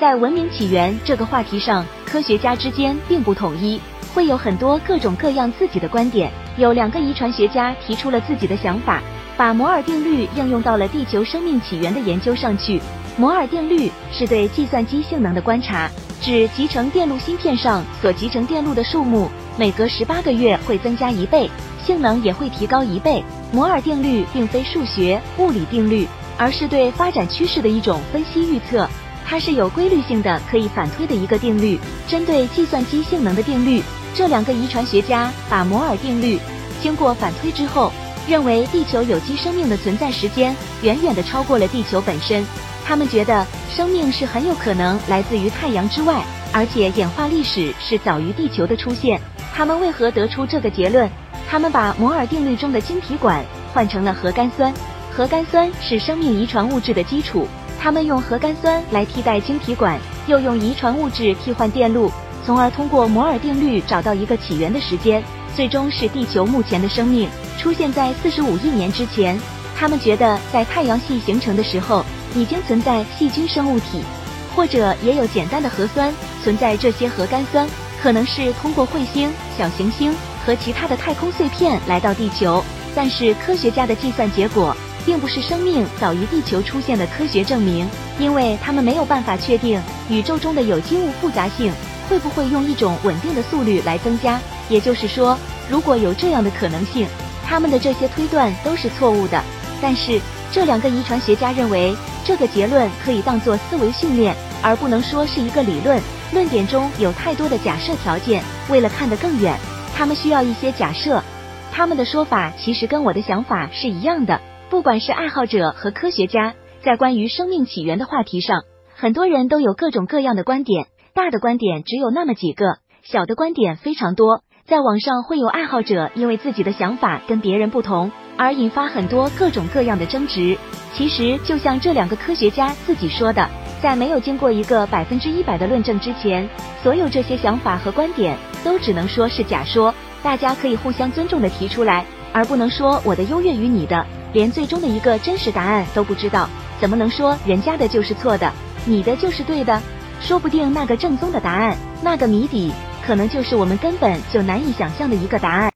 在文明起源这个话题上，科学家之间并不统一，会有很多各种各样自己的观点。有两个遗传学家提出了自己的想法，把摩尔定律应用到了地球生命起源的研究上去。摩尔定律是对计算机性能的观察，指集成电路芯片上所集成电路的数目每隔十八个月会增加一倍，性能也会提高一倍。摩尔定律并非数学物理定律，而是对发展趋势的一种分析预测。它是有规律性的，可以反推的一个定律。针对计算机性能的定律，这两个遗传学家把摩尔定律经过反推之后，认为地球有机生命的存在时间远远的超过了地球本身。他们觉得生命是很有可能来自于太阳之外，而且演化历史是早于地球的出现。他们为何得出这个结论？他们把摩尔定律中的晶体管换成了核苷酸，核苷酸是生命遗传物质的基础。他们用核苷酸来替代晶体管，又用遗传物质替换电路，从而通过摩尔定律找到一个起源的时间，最终是地球目前的生命出现在四十五亿年之前。他们觉得在太阳系形成的时候已经存在细菌生物体，或者也有简单的核酸存在。这些核苷酸可能是通过彗星、小行星和其他的太空碎片来到地球，但是科学家的计算结果。并不是生命早于地球出现的科学证明，因为他们没有办法确定宇宙中的有机物复杂性会不会用一种稳定的速率来增加。也就是说，如果有这样的可能性，他们的这些推断都是错误的。但是这两个遗传学家认为，这个结论可以当做思维训练，而不能说是一个理论。论点中有太多的假设条件，为了看得更远，他们需要一些假设。他们的说法其实跟我的想法是一样的。不管是爱好者和科学家，在关于生命起源的话题上，很多人都有各种各样的观点。大的观点只有那么几个，小的观点非常多。在网上会有爱好者因为自己的想法跟别人不同，而引发很多各种各样的争执。其实就像这两个科学家自己说的，在没有经过一个百分之一百的论证之前，所有这些想法和观点都只能说是假说。大家可以互相尊重的提出来，而不能说我的优越于你的。连最终的一个真实答案都不知道，怎么能说人家的就是错的，你的就是对的？说不定那个正宗的答案，那个谜底，可能就是我们根本就难以想象的一个答案。